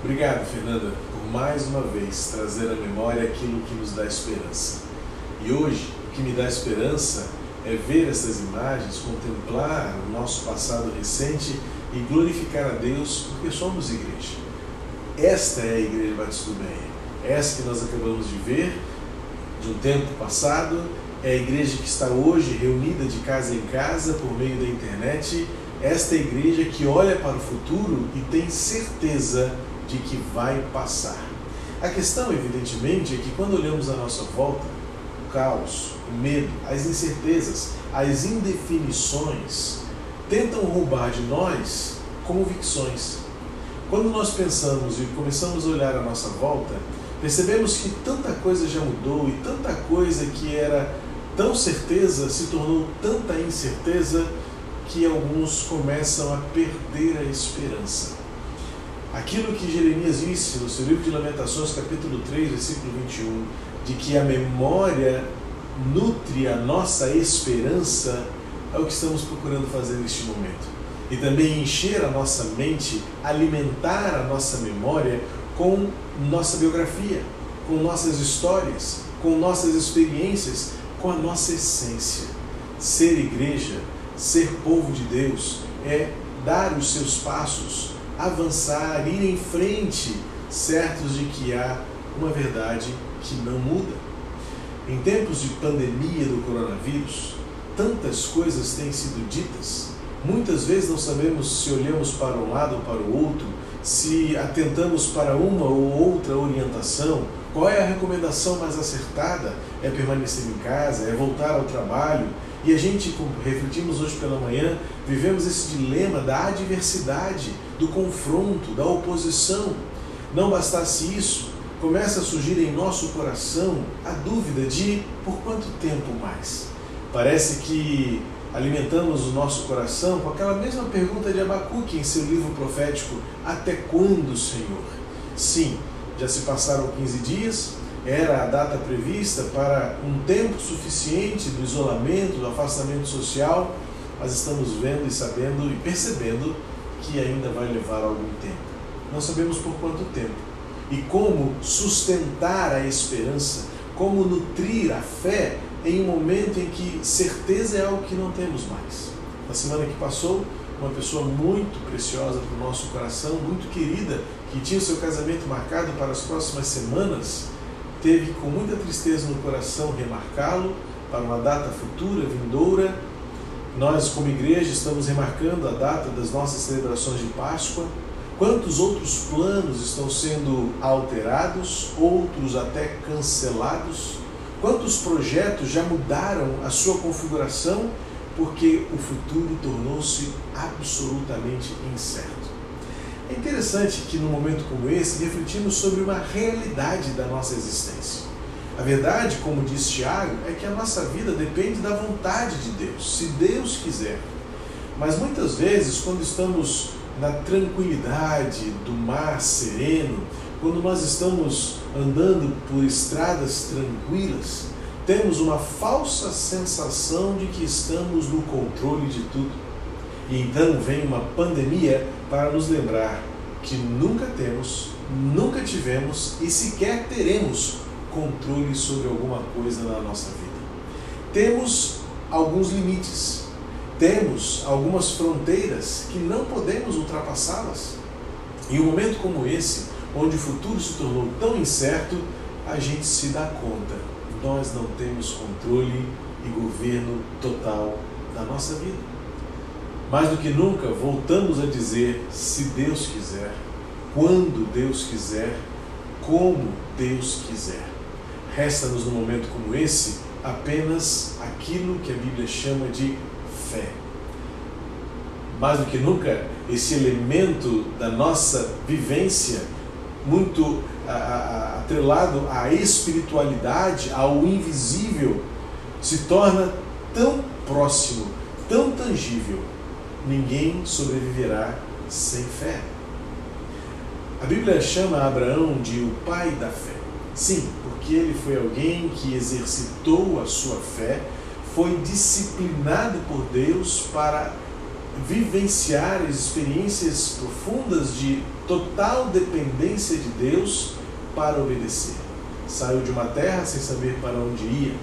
Obrigado, Fernanda, por mais uma vez trazer à memória aquilo que nos dá esperança. E hoje, o que me dá esperança é ver essas imagens, contemplar o nosso passado recente e glorificar a Deus porque somos igreja. Esta é a Igreja Batista do Bem. Essa que nós acabamos de ver de um tempo passado, é a igreja que está hoje reunida de casa em casa por meio da internet. Esta é a igreja que olha para o futuro e tem certeza de que vai passar. A questão, evidentemente, é que quando olhamos à nossa volta, o caos, o medo, as incertezas, as indefinições tentam roubar de nós convicções. Quando nós pensamos e começamos a olhar à nossa volta, percebemos que tanta coisa já mudou e tanta coisa que era tão certeza se tornou tanta incerteza que alguns começam a perder a esperança. Aquilo que Jeremias disse no seu livro de Lamentações, capítulo 3, versículo 21, de que a memória nutre a nossa esperança, é o que estamos procurando fazer neste momento. E também encher a nossa mente, alimentar a nossa memória com nossa biografia, com nossas histórias, com nossas experiências, com a nossa essência. Ser igreja, ser povo de Deus, é dar os seus passos avançar, ir em frente, certos de que há uma verdade que não muda. Em tempos de pandemia do coronavírus, tantas coisas têm sido ditas. Muitas vezes não sabemos se olhamos para um lado ou para o outro, se atentamos para uma ou outra orientação, qual é a recomendação mais acertada? É permanecer em casa? É voltar ao trabalho? E a gente, como refletimos hoje pela manhã, vivemos esse dilema da adversidade, do confronto, da oposição. Não bastasse isso, começa a surgir em nosso coração a dúvida de por quanto tempo mais. Parece que alimentamos o nosso coração com aquela mesma pergunta de Abacuque em seu livro profético: Até quando, Senhor? Sim, já se passaram 15 dias, era a data prevista para um tempo suficiente do isolamento, do afastamento social, mas estamos vendo e sabendo e percebendo que ainda vai levar algum tempo. Não sabemos por quanto tempo. E como sustentar a esperança, como nutrir a fé em um momento em que certeza é algo que não temos mais. Na semana que passou, uma pessoa muito preciosa para o nosso coração, muito querida, que tinha o seu casamento marcado para as próximas semanas, teve com muita tristeza no coração remarcá-lo para uma data futura, vindoura. Nós, como igreja, estamos remarcando a data das nossas celebrações de Páscoa. Quantos outros planos estão sendo alterados, outros até cancelados? Quantos projetos já mudaram a sua configuração porque o futuro tornou-se absolutamente incerto? É interessante que num momento como esse refletimos sobre uma realidade da nossa existência. A verdade, como diz Tiago, é que a nossa vida depende da vontade de Deus, se Deus quiser. Mas muitas vezes, quando estamos na tranquilidade do mar sereno, quando nós estamos andando por estradas tranquilas, temos uma falsa sensação de que estamos no controle de tudo. E então vem uma pandemia para nos lembrar que nunca temos, nunca tivemos e sequer teremos controle sobre alguma coisa na nossa vida. Temos alguns limites, temos algumas fronteiras que não podemos ultrapassá-las. Em um momento como esse, onde o futuro se tornou tão incerto, a gente se dá conta, nós não temos controle e governo total da nossa vida. Mais do que nunca, voltamos a dizer: se Deus quiser, quando Deus quiser, como Deus quiser. Resta-nos num momento como esse apenas aquilo que a Bíblia chama de fé. Mais do que nunca, esse elemento da nossa vivência, muito atrelado à espiritualidade, ao invisível, se torna tão próximo, tão tangível ninguém sobreviverá sem fé. A Bíblia chama Abraão de o pai da fé. Sim, porque ele foi alguém que exercitou a sua fé, foi disciplinado por Deus para vivenciar experiências profundas de total dependência de Deus para obedecer. Saiu de uma terra sem saber para onde ia.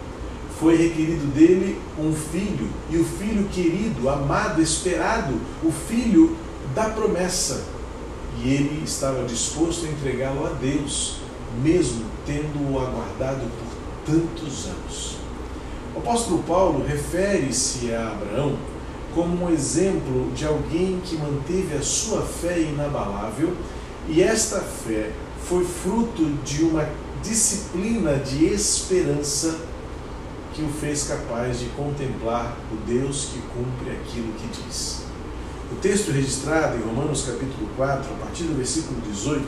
Foi requerido dele um filho, e o filho querido, amado, esperado, o filho da promessa. E ele estava disposto a entregá-lo a Deus, mesmo tendo-o aguardado por tantos anos. O apóstolo Paulo refere-se a Abraão como um exemplo de alguém que manteve a sua fé inabalável e esta fé foi fruto de uma disciplina de esperança que o fez capaz de contemplar o Deus que cumpre aquilo que diz. O texto registrado em Romanos capítulo 4, a partir do versículo 18,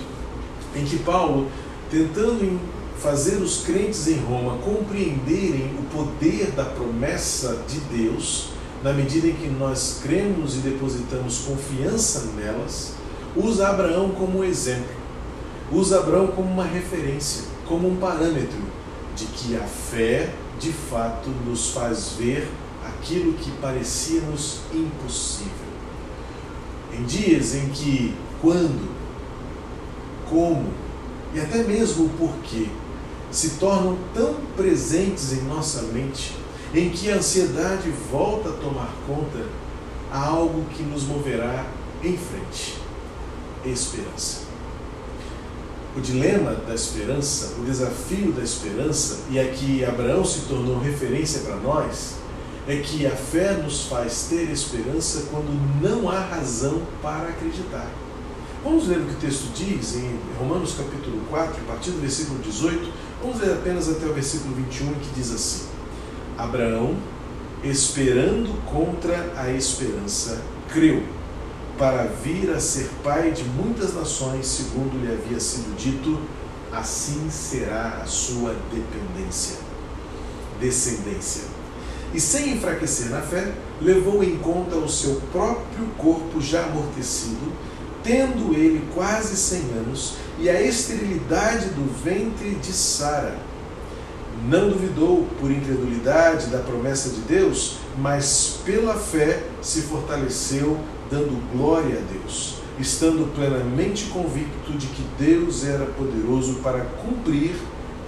em que Paulo, tentando fazer os crentes em Roma compreenderem o poder da promessa de Deus, na medida em que nós cremos e depositamos confiança nelas, usa Abraão como exemplo, usa Abraão como uma referência, como um parâmetro de que a fé de fato nos faz ver aquilo que parecia-nos impossível. Em dias em que, quando, como e até mesmo o porquê se tornam tão presentes em nossa mente, em que a ansiedade volta a tomar conta, há algo que nos moverá em frente: esperança. O dilema da esperança, o desafio da esperança, e aqui Abraão se tornou referência para nós, é que a fé nos faz ter esperança quando não há razão para acreditar. Vamos ler o que o texto diz em Romanos capítulo 4, a partir do versículo 18. Vamos ler apenas até o versículo 21, que diz assim: Abraão, esperando contra a esperança, creu para vir a ser pai de muitas nações, segundo lhe havia sido dito, assim será a sua dependência, descendência. E sem enfraquecer na fé, levou em conta o seu próprio corpo já amortecido, tendo ele quase cem anos, e a esterilidade do ventre de Sara. Não duvidou por incredulidade da promessa de Deus, mas pela fé se fortaleceu dando glória a Deus, estando plenamente convicto de que Deus era poderoso para cumprir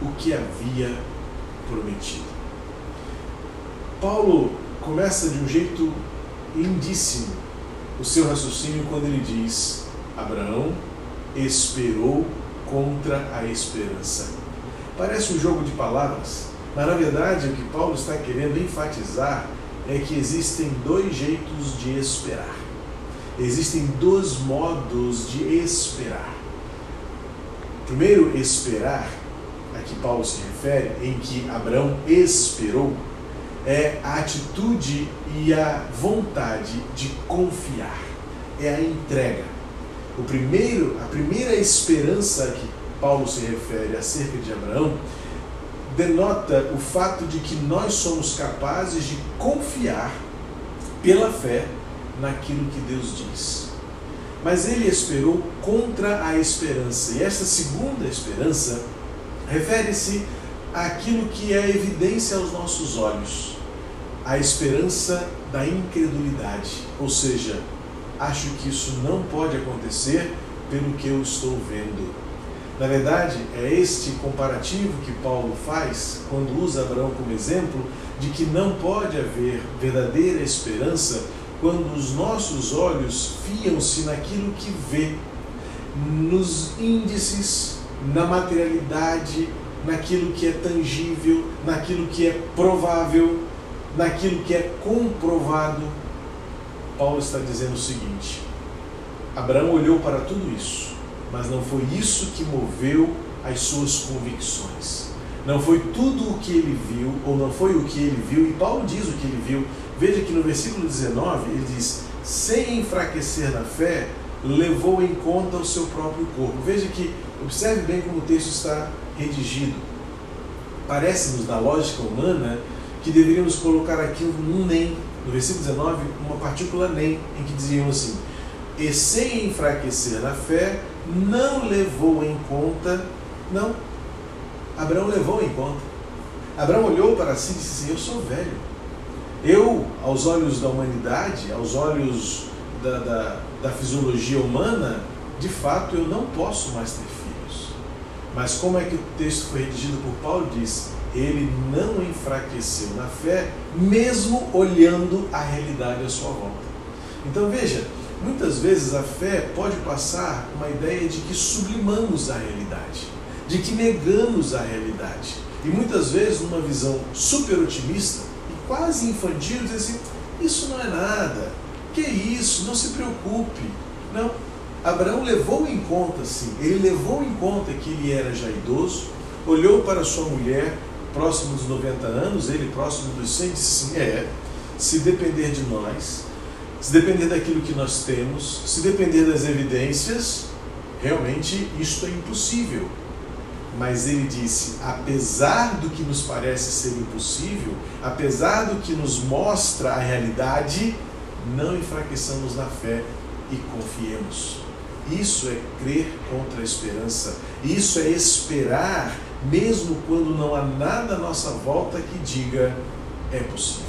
o que havia prometido. Paulo começa de um jeito lindíssimo o seu raciocínio quando ele diz: Abraão esperou contra a esperança. Parece um jogo de palavras, mas na verdade o que Paulo está querendo enfatizar é que existem dois jeitos de esperar. Existem dois modos de esperar. Primeiro, esperar, a que Paulo se refere, em que Abraão esperou, é a atitude e a vontade de confiar, é a entrega. O primeiro, a primeira esperança que Paulo se refere acerca de Abraão denota o fato de que nós somos capazes de confiar pela fé naquilo que Deus diz. Mas ele esperou contra a esperança. E essa segunda esperança refere-se àquilo que é evidência aos nossos olhos, a esperança da incredulidade. Ou seja, acho que isso não pode acontecer pelo que eu estou vendo. Na verdade, é este comparativo que Paulo faz quando usa Abraão como exemplo de que não pode haver verdadeira esperança quando os nossos olhos fiam-se naquilo que vê, nos índices, na materialidade, naquilo que é tangível, naquilo que é provável, naquilo que é comprovado. Paulo está dizendo o seguinte: Abraão olhou para tudo isso, mas não foi isso que moveu as suas convicções. Não foi tudo o que ele viu, ou não foi o que ele viu, e Paulo diz o que ele viu, Veja que no versículo 19 ele diz: sem enfraquecer na fé, levou em conta o seu próprio corpo. Veja que, observe bem como o texto está redigido. Parece-nos, na lógica humana, que deveríamos colocar aqui um nem, no versículo 19, uma partícula nem, em que diziam assim: e sem enfraquecer na fé, não levou em conta. Não. Abraão levou em conta. Abraão olhou para si e disse assim: Eu sou velho Eu, aos olhos da humanidade, aos olhos da, da, da fisiologia humana, de fato eu não posso mais ter filhos. Mas como é que o texto foi redigido por Paulo diz, ele não enfraqueceu na fé, mesmo olhando a realidade à sua volta. Então veja, muitas vezes a fé pode passar uma ideia de que sublimamos a realidade, de que negamos a realidade. E muitas vezes, numa visão super otimista e quase infantil, diz assim: isso não é nada, que isso, não se preocupe. Não, Abraão levou em conta, sim, ele levou em conta que ele era já idoso, olhou para sua mulher, próximo dos 90 anos, ele próximo dos 100, disse assim: é, se depender de nós, se depender daquilo que nós temos, se depender das evidências, realmente isto é impossível. Mas ele disse: apesar do que nos parece ser impossível, apesar do que nos mostra a realidade, não enfraqueçamos na fé e confiemos. Isso é crer contra a esperança. Isso é esperar, mesmo quando não há nada à nossa volta que diga é possível.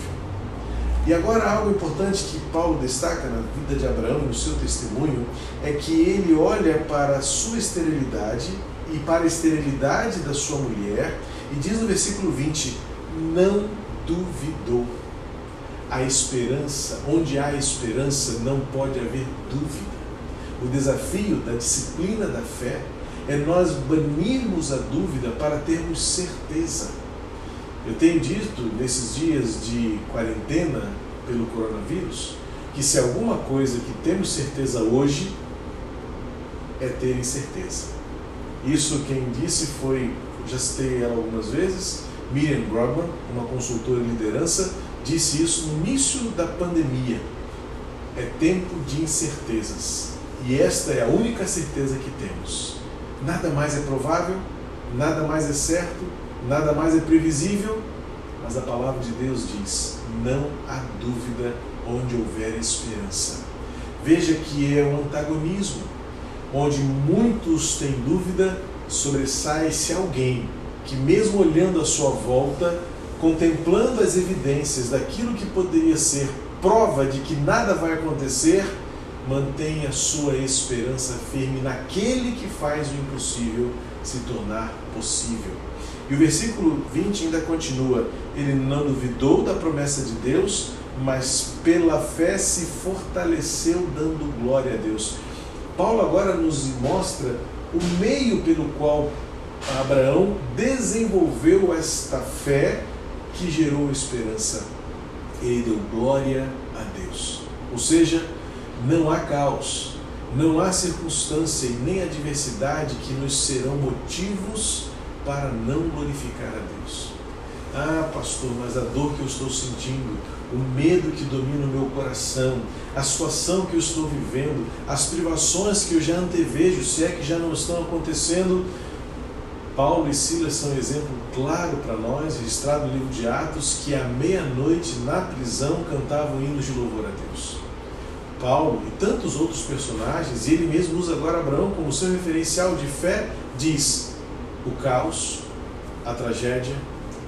E agora, algo importante que Paulo destaca na vida de Abraão, no seu testemunho, é que ele olha para a sua esterilidade e para a esterilidade da sua mulher, e diz no versículo 20: não duvidou. A esperança, onde há esperança, não pode haver dúvida. O desafio da disciplina da fé é nós banirmos a dúvida para termos certeza. Eu tenho dito nesses dias de quarentena pelo coronavírus que se alguma coisa que temos certeza hoje é ter incerteza. Isso quem disse foi, já citei ela algumas vezes, Miriam Grobman, uma consultora em liderança, disse isso no início da pandemia. É tempo de incertezas. E esta é a única certeza que temos. Nada mais é provável, nada mais é certo, nada mais é previsível, mas a palavra de Deus diz: não há dúvida onde houver esperança. Veja que é um antagonismo, onde muitos têm dúvida, sobressai-se alguém que, mesmo olhando à sua volta, contemplando as evidências daquilo que poderia ser prova de que nada vai acontecer, mantém a sua esperança firme naquele que faz o impossível se tornar possível. E o versículo 20 ainda continua: ele não duvidou da promessa de Deus, mas pela fé se fortaleceu, dando glória a Deus. Paulo agora nos mostra o meio pelo qual Abraão desenvolveu esta fé que gerou esperança. Ele deu glória a Deus. Ou seja, não há caos, não há circunstância e nem adversidade que nos serão motivos para não glorificar a Deus. Ah, pastor, mas a dor que eu estou sentindo, o medo que domina o meu coração, a situação que eu estou vivendo, as privações que eu já antevejo, se é que já não estão acontecendo. Paulo e Silas são um exemplo claro para nós, registrado no livro de Atos, que à meia-noite na prisão cantavam hinos de louvor a Deus. Paulo e tantos outros personagens, e ele mesmo usa agora Abraão como seu referencial de fé, diz: o caos, a tragédia,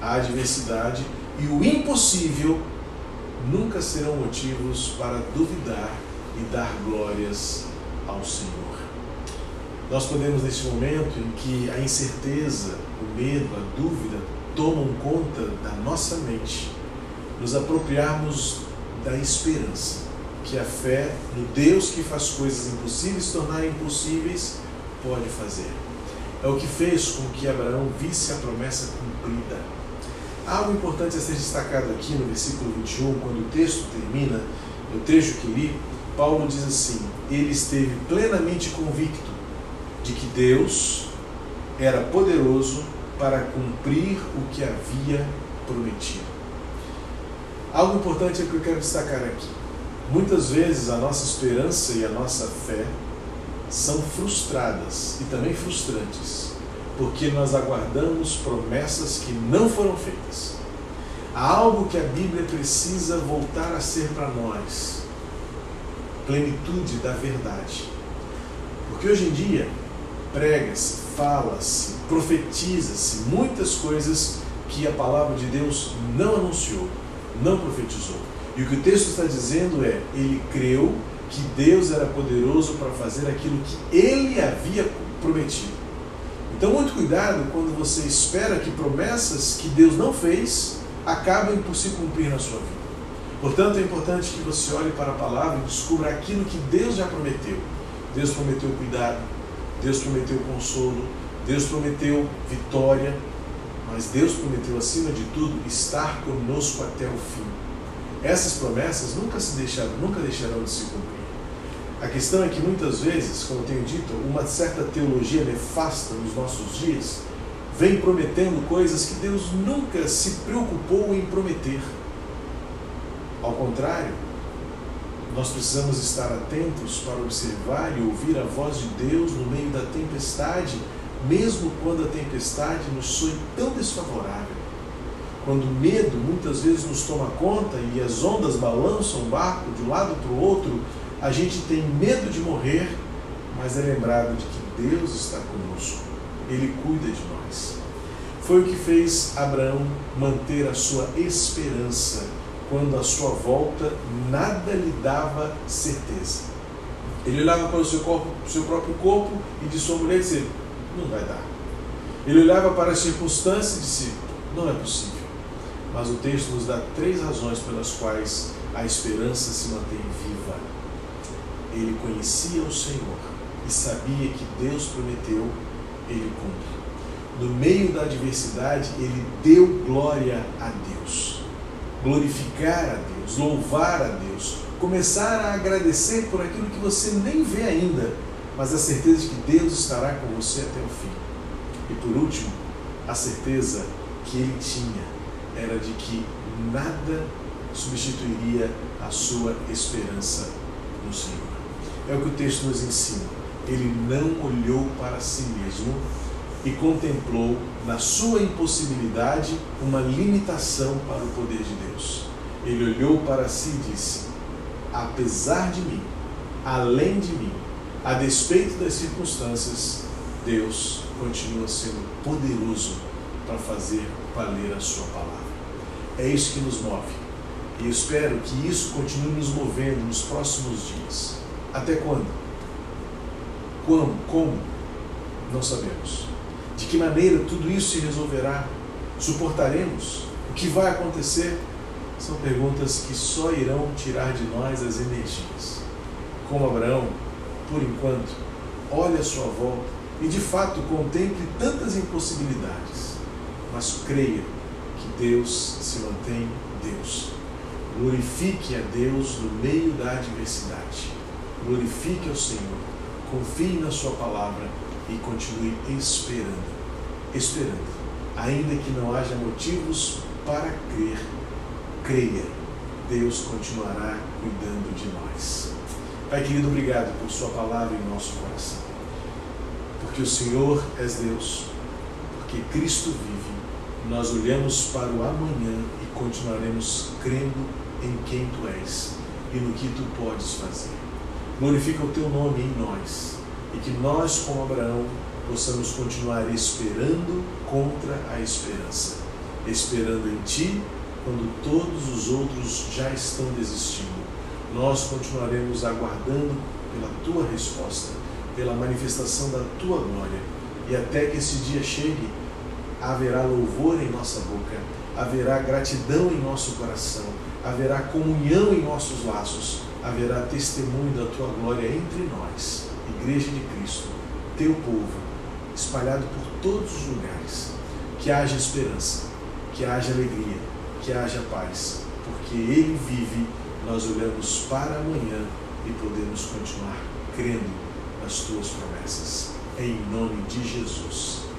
a adversidade e o impossível nunca serão motivos para duvidar e dar glórias ao Senhor. Nós podemos, neste momento em que a incerteza, o medo, a dúvida tomam conta da nossa mente, nos apropriarmos da esperança que a fé no Deus que faz coisas impossíveis tornar impossíveis pode fazer é o que fez com que Abraão visse a promessa cumprida. Algo importante a ser destacado aqui no versículo 21, quando o texto termina, no trecho que li, Paulo diz assim: Ele esteve plenamente convicto de que Deus era poderoso para cumprir o que havia prometido. Algo importante é que eu quero destacar aqui. Muitas vezes a nossa esperança e a nossa fé são frustradas e também frustrantes, porque nós aguardamos promessas que não foram feitas. Há algo que a Bíblia precisa voltar a ser para nós: plenitude da verdade. Porque hoje em dia prega-se, fala-se, profetiza-se muitas coisas que a palavra de Deus não anunciou. não profetizou. E o que o texto está dizendo é: ele creu que Deus era poderoso para fazer aquilo que ele havia prometido. Então, muito cuidado quando você espera que promessas que Deus não fez acabem por se cumprir na sua vida. Portanto, é importante que você olhe para a palavra e descubra aquilo que Deus já prometeu. Deus prometeu cuidado, Deus prometeu consolo, Deus prometeu vitória, mas Deus prometeu, acima de tudo, estar conosco até o fim. Essas promessas nunca se deixaram, nunca deixarão de se cumprir. A questão é que muitas vezes, como tenho dito, uma certa teologia nefasta nos nossos dias vem prometendo coisas que Deus nunca se preocupou em prometer. Ao contrário, nós precisamos estar atentos para observar e ouvir a voz de Deus no meio da tempestade, mesmo quando a tempestade nos soe tão desfavorável. Quando o medo muitas vezes nos toma conta e as ondas balançam o barco de um lado para o outro, a gente tem medo de morrer, mas é lembrado de que Deus está conosco, Ele cuida de nós. Foi o que fez Abraão manter a sua esperança quando a sua volta nada lhe dava certeza. Ele olhava para o seu, corpo, seu próprio corpo e de sua mulher e disse: Não vai dar. Ele olhava para as circunstâncias e disse: Não é possível. Mas o texto nos dá três razões pelas quais a esperança se mantém viva. Ele conhecia o Senhor e sabia que Deus prometeu, ele cumpre. No meio da adversidade, ele deu glória a Deus glorificar a Deus, louvar a Deus, começar a agradecer por aquilo que você nem vê ainda, mas a certeza de que Deus estará com você até o fim. E por último, a certeza que ele tinha era de que nada substituiria a sua esperança no Senhor. É o que o texto nos ensina. Ele não olhou para si mesmo e contemplou na sua impossibilidade uma limitação para o poder de Deus. Ele olhou para si e disse: Apesar de mim, além de mim, a despeito das circunstâncias, Deus continua sendo poderoso para fazer valer a sua palavra. É isso que nos move. E espero que isso continue nos movendo nos próximos dias. Até quando? Como? Como? Não sabemos. De que maneira tudo isso se resolverá? Suportaremos? O que vai acontecer? São perguntas que só irão tirar de nós as energias. Como Abraão, por enquanto, olhe à sua volta e de fato contemple tantas impossibilidades, mas creia que Deus se mantém Deus. Glorifique a Deus no meio da adversidade. Glorifique ao Senhor. Confie na Sua palavra e continue esperando. Esperando. Ainda que não haja motivos para crer, creia. Deus continuará cuidando de nós. Pai querido, obrigado por Sua palavra em nosso coração. Porque o Senhor é Deus, porque Cristo vive, nós olhamos para o amanhã e continuaremos crendo em quem Tu és e no que Tu podes fazer. Glorifica o Teu nome em nós e que nós, como Abraão, possamos continuar esperando contra a esperança, esperando em Ti quando todos os outros já estão desistindo. Nós continuaremos aguardando pela Tua resposta, pela manifestação da Tua glória, e até que esse dia chegue, haverá louvor em nossa boca, haverá gratidão em nosso coração, haverá comunhão em nossos laços, haverá testemunho da Tua glória entre nós Igreja de Cristo, teu povo, espalhado por todos os lugares. Que haja esperança, que haja alegria, que haja paz, porque Ele vive, nós olhamos para amanhã e podemos continuar crendo nas tuas promessas. Em nome de Jesus.